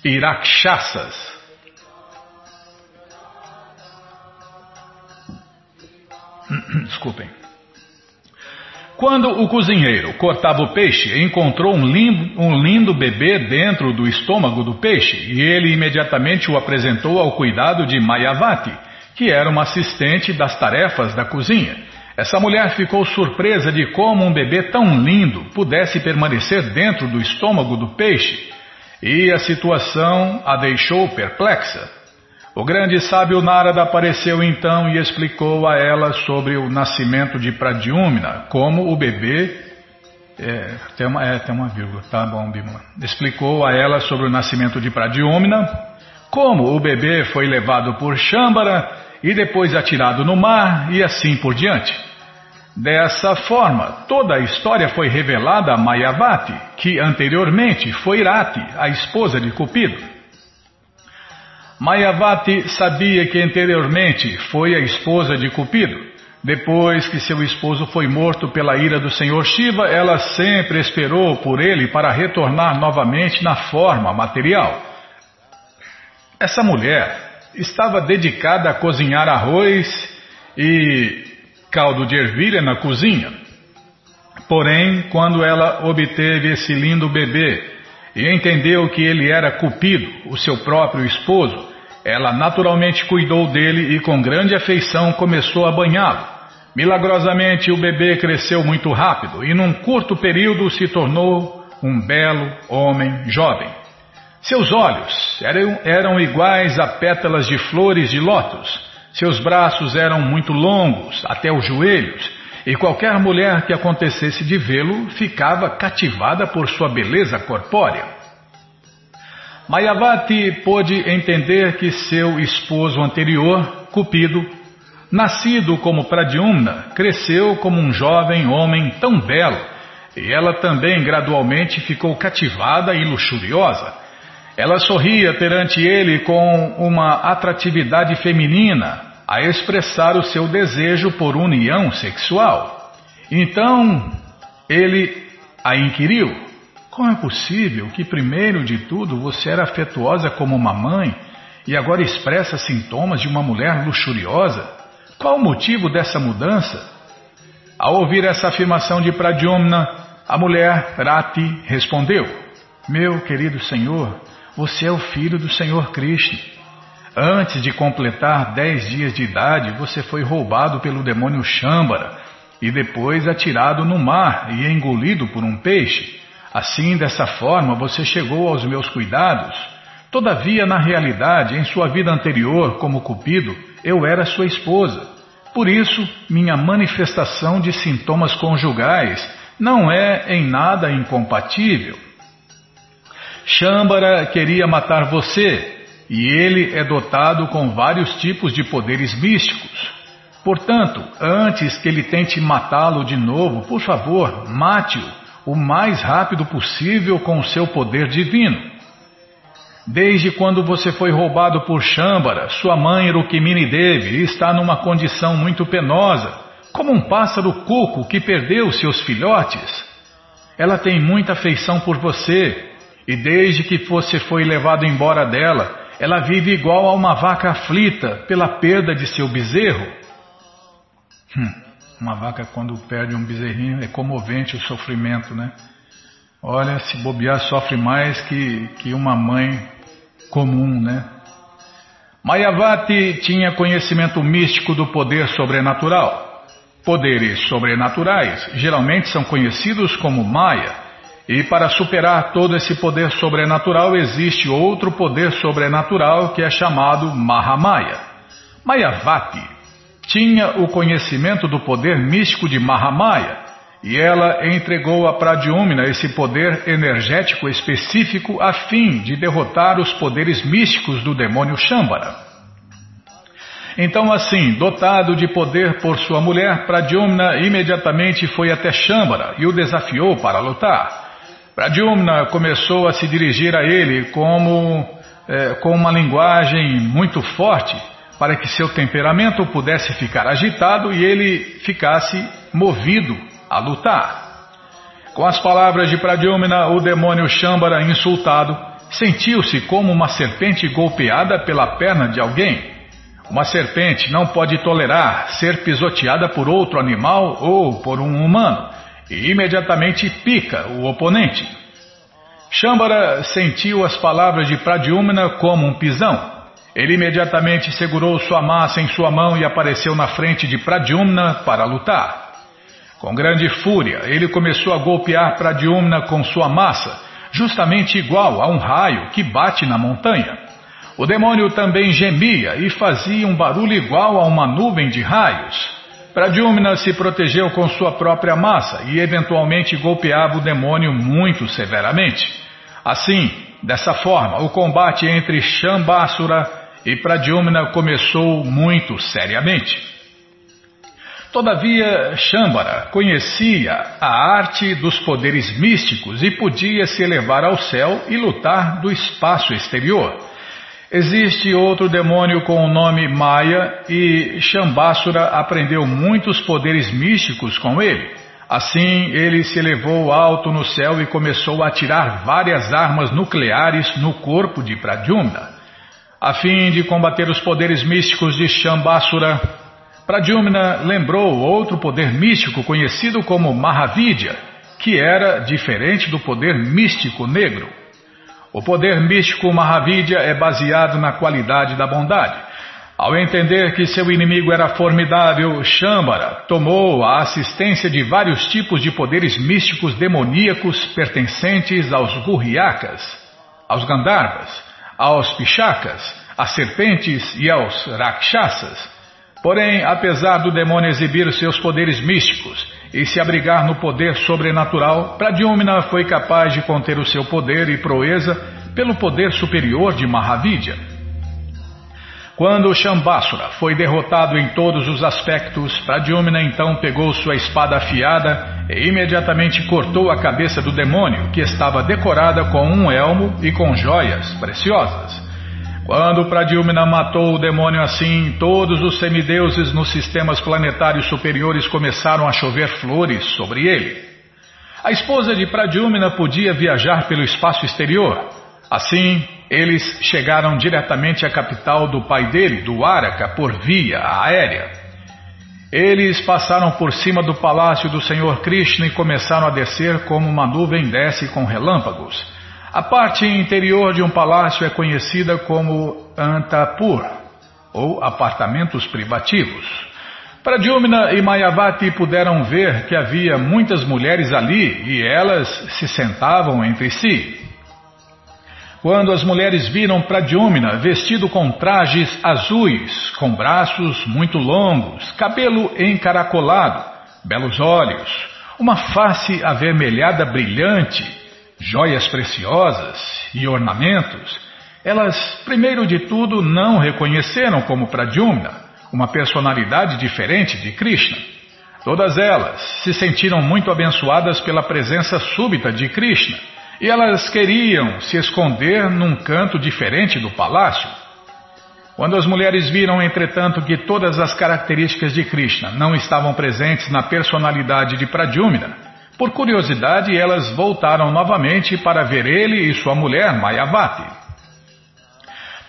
e rakshasas. Desculpem. Quando o cozinheiro cortava o peixe, encontrou um lindo, um lindo bebê dentro do estômago do peixe e ele imediatamente o apresentou ao cuidado de Mayavati, que era uma assistente das tarefas da cozinha. Essa mulher ficou surpresa de como um bebê tão lindo pudesse permanecer dentro do estômago do peixe e a situação a deixou perplexa. O grande sábio Narada apareceu então e explicou a ela sobre o nascimento de Pradyumna, como o bebê. É, tem, uma, é, tem uma vírgula, tá bom, Bimala. Explicou a ela sobre o nascimento de Pradyumna, como o bebê foi levado por Shambara e depois atirado no mar e assim por diante. Dessa forma, toda a história foi revelada a Mayavati, que anteriormente foi Rati, a esposa de Cupido. Mayavati sabia que anteriormente foi a esposa de Cupido. Depois que seu esposo foi morto pela ira do Senhor Shiva, ela sempre esperou por ele para retornar novamente na forma material. Essa mulher estava dedicada a cozinhar arroz e caldo de ervilha na cozinha. Porém, quando ela obteve esse lindo bebê e entendeu que ele era Cupido, o seu próprio esposo, ela naturalmente cuidou dele e com grande afeição começou a banhá-lo. Milagrosamente o bebê cresceu muito rápido e num curto período se tornou um belo homem jovem. Seus olhos eram, eram iguais a pétalas de flores de lótus. Seus braços eram muito longos, até os joelhos, e qualquer mulher que acontecesse de vê-lo ficava cativada por sua beleza corpórea. Mayavati pôde entender que seu esposo anterior, Cupido, nascido como Pradyumna, cresceu como um jovem homem tão belo, e ela também gradualmente ficou cativada e luxuriosa. Ela sorria perante ele com uma atratividade feminina, a expressar o seu desejo por união sexual. Então ele a inquiriu: Como é possível que, primeiro de tudo, você era afetuosa como uma mãe e agora expressa sintomas de uma mulher luxuriosa? Qual o motivo dessa mudança? Ao ouvir essa afirmação de Pradyumna, a mulher Rati respondeu: Meu querido Senhor, você é o filho do Senhor Krishna. Antes de completar dez dias de idade, você foi roubado pelo demônio Shambara e depois atirado no mar e engolido por um peixe. Assim, dessa forma, você chegou aos meus cuidados. Todavia, na realidade, em sua vida anterior, como Cupido, eu era sua esposa. Por isso, minha manifestação de sintomas conjugais não é em nada incompatível. Shambara queria matar você, e ele é dotado com vários tipos de poderes místicos. Portanto, antes que ele tente matá-lo de novo, por favor, mate-o o mais rápido possível com o seu poder divino. Desde quando você foi roubado por Shambara, sua mãe Rukmini Devi está numa condição muito penosa, como um pássaro cuco que perdeu seus filhotes. Ela tem muita afeição por você, e desde que você foi levado embora dela, ela vive igual a uma vaca aflita pela perda de seu bezerro. Hum, uma vaca, quando perde um bezerrinho, é comovente o sofrimento, né? Olha, se bobear, sofre mais que, que uma mãe comum, né? Mayavati tinha conhecimento místico do poder sobrenatural. Poderes sobrenaturais geralmente são conhecidos como Maya e para superar todo esse poder sobrenatural existe outro poder sobrenatural que é chamado Mahamaya. Mayavati tinha o conhecimento do poder místico de Mahamaya e ela entregou a Pradyumna esse poder energético específico a fim de derrotar os poderes místicos do demônio Shambara. Então, assim, dotado de poder por sua mulher, Pradyumna imediatamente foi até Shambara e o desafiou para lutar. Pradyumna começou a se dirigir a ele como, é, com uma linguagem muito forte para que seu temperamento pudesse ficar agitado e ele ficasse movido a lutar. Com as palavras de Pradyumna, o demônio Shambara, insultado, sentiu-se como uma serpente golpeada pela perna de alguém. Uma serpente não pode tolerar ser pisoteada por outro animal ou por um humano e imediatamente pica o oponente. Shambara sentiu as palavras de Pradyumna como um pisão. Ele imediatamente segurou sua massa em sua mão e apareceu na frente de Pradyumna para lutar. Com grande fúria, ele começou a golpear Pradyumna com sua massa, justamente igual a um raio que bate na montanha. O demônio também gemia e fazia um barulho igual a uma nuvem de raios. Pradyumna se protegeu com sua própria massa e eventualmente golpeava o demônio muito severamente. Assim, dessa forma, o combate entre Shambasura e Pradyumna começou muito seriamente. Todavia, Shambara conhecia a arte dos poderes místicos e podia se elevar ao céu e lutar do espaço exterior. Existe outro demônio com o nome Maya e Shambasura aprendeu muitos poderes místicos com ele. Assim, ele se elevou alto no céu e começou a atirar várias armas nucleares no corpo de Pradyumna. A fim de combater os poderes místicos de Shambasura, Pradyumna lembrou outro poder místico conhecido como Mahavidya, que era diferente do poder místico negro. O poder místico Mahavidya é baseado na qualidade da bondade. Ao entender que seu inimigo era formidável, Shambara tomou a assistência de vários tipos de poderes místicos demoníacos pertencentes aos Gurriakas, aos Gandharvas, aos Pichakas, às serpentes e aos Rakshasas. Porém, apesar do demônio exibir seus poderes místicos e se abrigar no poder sobrenatural, Pradyumna foi capaz de conter o seu poder e proeza pelo poder superior de Mahavidya. Quando Shambhasura foi derrotado em todos os aspectos, Pradyumna então pegou sua espada afiada e imediatamente cortou a cabeça do demônio, que estava decorada com um elmo e com joias preciosas. Quando Pradyumna matou o demônio assim, todos os semideuses nos sistemas planetários superiores começaram a chover flores sobre ele. A esposa de Pradyumna podia viajar pelo espaço exterior. Assim, eles chegaram diretamente à capital do pai dele, do Araka, por via aérea. Eles passaram por cima do palácio do Senhor Krishna e começaram a descer como uma nuvem desce com relâmpagos. A parte interior de um palácio é conhecida como Antapur, ou apartamentos privativos. Pradyumna e Mayavati puderam ver que havia muitas mulheres ali e elas se sentavam entre si. Quando as mulheres viram Pradyumna vestido com trajes azuis, com braços muito longos, cabelo encaracolado, belos olhos, uma face avermelhada brilhante, joias preciosas e ornamentos, elas, primeiro de tudo, não reconheceram como Pradyumna, uma personalidade diferente de Krishna. Todas elas se sentiram muito abençoadas pela presença súbita de Krishna e elas queriam se esconder num canto diferente do palácio. Quando as mulheres viram, entretanto, que todas as características de Krishna não estavam presentes na personalidade de Pradyumna, por curiosidade, elas voltaram novamente para ver ele e sua mulher Mayavati.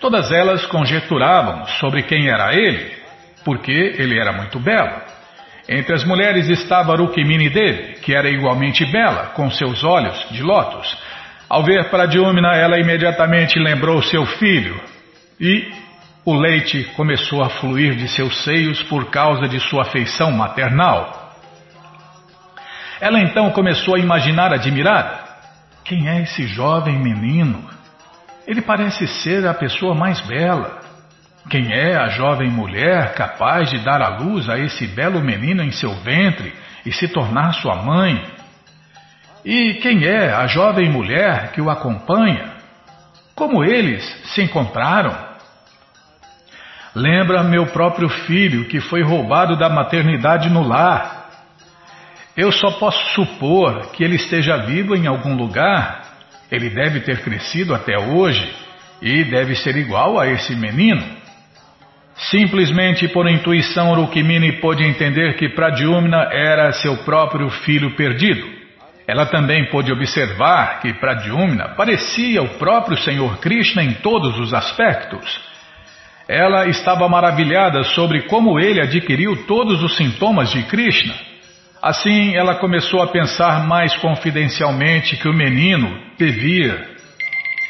Todas elas conjecturavam sobre quem era ele, porque ele era muito belo. Entre as mulheres estava Rukmini Devi, que era igualmente bela, com seus olhos de lótus. Ao ver Pradyumna, ela imediatamente lembrou seu filho e o leite começou a fluir de seus seios por causa de sua afeição maternal. Ela então começou a imaginar admirada: quem é esse jovem menino? Ele parece ser a pessoa mais bela. Quem é a jovem mulher capaz de dar à luz a esse belo menino em seu ventre e se tornar sua mãe? E quem é a jovem mulher que o acompanha? Como eles se encontraram? Lembra meu próprio filho que foi roubado da maternidade no lar eu só posso supor que ele esteja vivo em algum lugar. Ele deve ter crescido até hoje e deve ser igual a esse menino. Simplesmente por intuição, Rukmini pôde entender que Pradyumna era seu próprio filho perdido. Ela também pôde observar que Pradyumna parecia o próprio Senhor Krishna em todos os aspectos. Ela estava maravilhada sobre como ele adquiriu todos os sintomas de Krishna Assim, ela começou a pensar mais confidencialmente que o menino devia.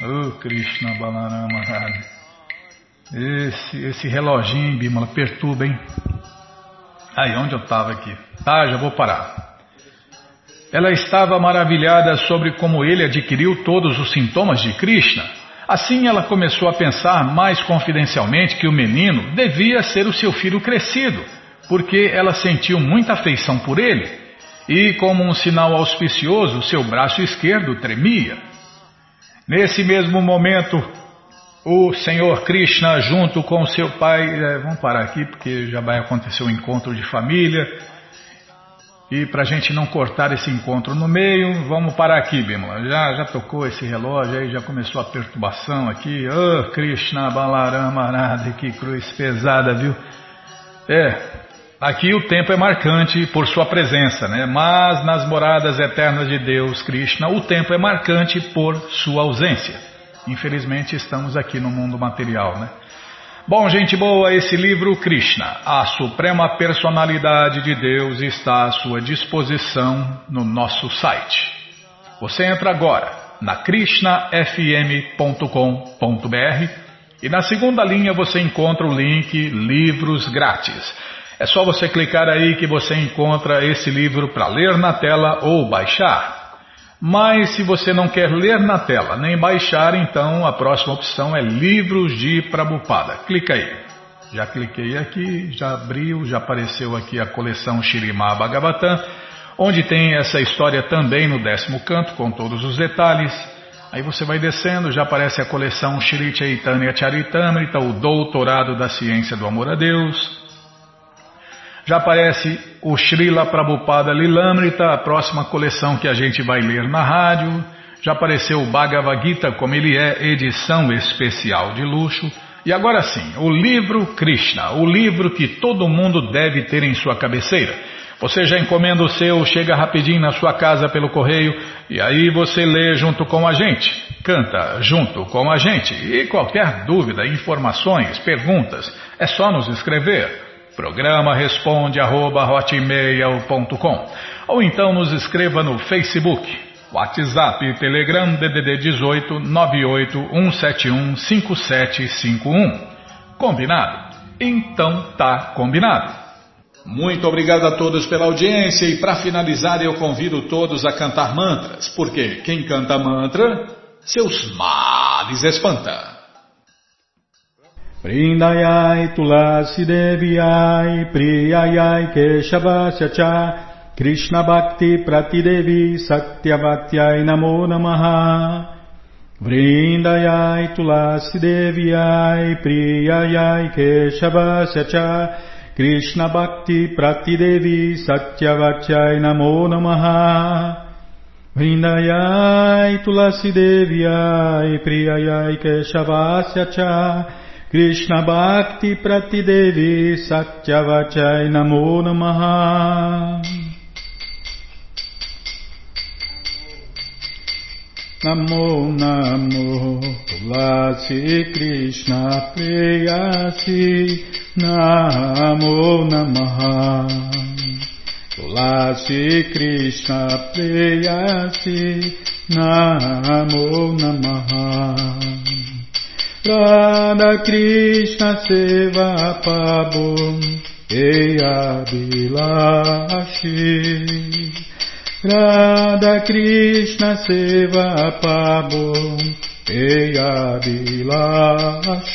Oh, Krishna Balarama Esse, esse reloginho, Bimala, perturba, hein? Aí, onde eu estava aqui? Tá, já vou parar. Ela estava maravilhada sobre como ele adquiriu todos os sintomas de Krishna. Assim, ela começou a pensar mais confidencialmente que o menino devia ser o seu filho crescido porque ela sentiu muita afeição por ele e, como um sinal auspicioso, seu braço esquerdo tremia. Nesse mesmo momento, o Senhor Krishna, junto com seu pai, é, vamos parar aqui porque já vai acontecer o um encontro de família. E para a gente não cortar esse encontro no meio, vamos parar aqui, Bimala. Já, já tocou esse relógio aí, já começou a perturbação aqui. Oh, Krishna Balarama Radha, que cruz pesada, viu? É, Aqui o tempo é marcante por sua presença, né? mas nas moradas eternas de Deus, Krishna, o tempo é marcante por sua ausência. Infelizmente estamos aqui no mundo material, né? Bom, gente boa, esse livro Krishna, a suprema personalidade de Deus, está à sua disposição no nosso site. Você entra agora na krishnafm.com.br e na segunda linha você encontra o link Livros Grátis. É só você clicar aí que você encontra esse livro para ler na tela ou baixar. Mas se você não quer ler na tela nem baixar, então a próxima opção é Livros de Prabupada. Clica aí. Já cliquei aqui, já abriu, já apareceu aqui a coleção Shirimá Bhagavatam, onde tem essa história também no décimo canto, com todos os detalhes. Aí você vai descendo, já aparece a coleção Shri Chaitanya Charitamrita, o Doutorado da Ciência do Amor a Deus. Já aparece o Srila Prabhupada Lilamrita, a próxima coleção que a gente vai ler na rádio. Já apareceu o Bhagavad Gita, como ele é, edição especial de luxo. E agora sim, o livro Krishna, o livro que todo mundo deve ter em sua cabeceira. Você já encomenda o seu, chega rapidinho na sua casa pelo correio e aí você lê junto com a gente, canta junto com a gente. E qualquer dúvida, informações, perguntas, é só nos escrever. Programa responde arroba, ou então nos escreva no Facebook, WhatsApp Telegram DDD 18 98 171 5751. Combinado? Então tá combinado. Muito obrigado a todos pela audiência e para finalizar eu convido todos a cantar mantras, porque quem canta mantra, seus males espanta. Vrindayai Tulasi Deviai Priyayai Keshavasya Cha Krishna Bhakti Pratidevi Satyavatyai Namo Namaha. Vrindayai Tulasi Deviai Priyayai Keshavasya Cha Krishna Bhakti Pratidevi Satyavatyai Namo Namaha. Vrindayai Tulasi Deviai Priyayai Keshavasya Cha Krishna Bhakti Pratidevi Satyavachai Namo Namaha. Namo Namo Tulasi Krishna Preyasi Namo Namaha. Tulasi Krishna Preyasi Namo Namaha Radha Krishna Seva Pabum Eya Bilashi Radha Krishna Seva Pabo Eya Vilashi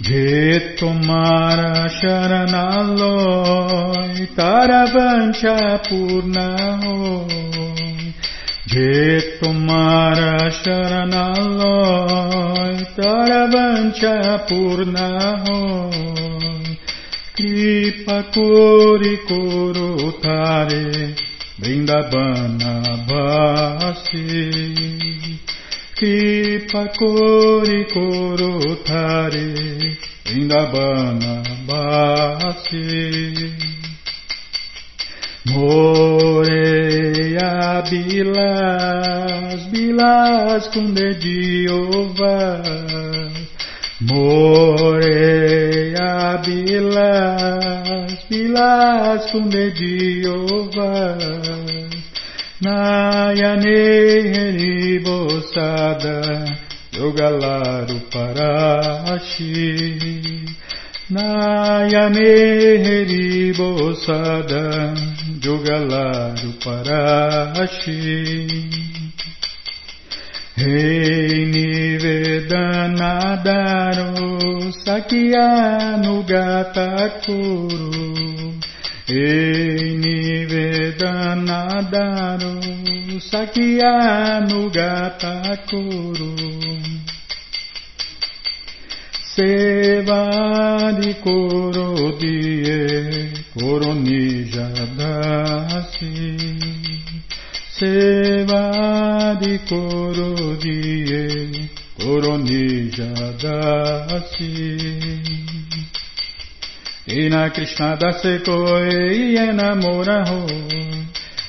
Je tomara sharanaloy Taravancha purna Je tomara sharanaloy Taravancha purna hoy Kripa Kori Koro Tare Vrindavana Basi Kripa Kori Koro Tare Vrindavana Basi Moreia Bilas, Bilas com dedinho Moreia bilas, bilas kumediovas, Nayane heribosada, Yogalaru parashi. Nayane heribosada, Yogalaru parashi. Rei Nivedanadaro Sakyanugatakuru Rei Nivedanadaro Sakyanugatakuru Sevadi Korodie Koronijadasi Sevadi Korodie Koronijadasi Ina Krishna dase koi enamora ho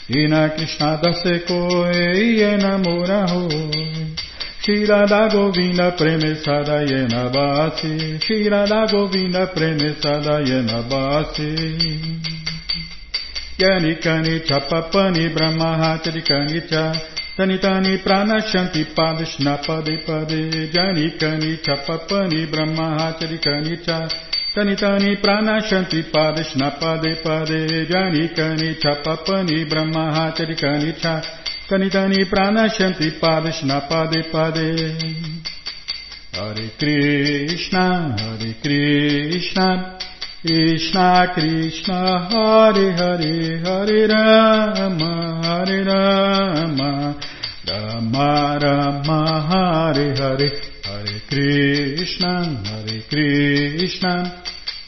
Ina Krishna dase koi enamora ho Shira da Govinda premesada yena basi. Shira da Govinda premesada yena basi Yanikani chapapani brahmahachari cha Tanitani pranashanti padishna pade pade Janikani chapapani brahmahachari cha. Tanitani pranashanti padishna pade pade Janikani chapapani brahmahachari cha Tanitani pranashanti padishna pade pade. Hare Krishna, Hare Krishna, Krishna Krishna, Hare Hare, Hare Rama, Hare Rama, Rama Rama, Hare Hare, Hare Krishna, Hare Krishna,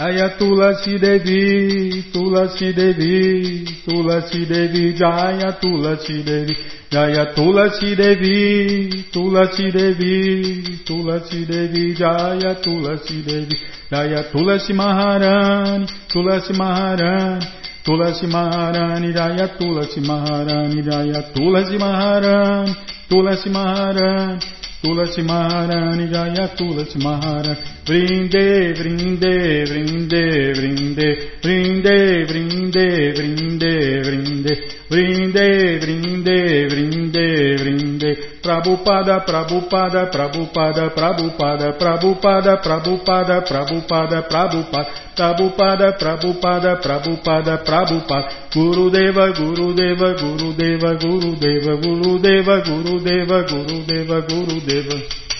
Jaya é Tulasi Devi, Tulasi Devi, Tulasi Devi, Jaya Tulasi Devi, Jaya Tulasi Devi, Tulasi Devi, Tulasi Devi, Jaya Tulasi Devi, Jaya Tulasi Maharani, Tulasi Maharani, Tulasi Maharani, Jaya Tulasi Maharani, Jaya Tulasi Maharani, Tulasi Maharani. Tulasi Maharani Jaya Tulasi Maharani. Brinde, brinde, brinde, brinde, brinde, brinde, brinde, brinde, brinde, brinde, brinde, brinde, Prabhupada, Prabhupada, Prabhupada, Prabhupada, Prabhupada, Prabhupada, Prabhupada, Prabhupada, Prabhupada, Prabhupada, Prabhupada, Prabhupada, Gurudeva, Gurudeva, Gurudeva, Gurudeva, Gurudeva, Gurudeva, Gurudeva, Gurudeva.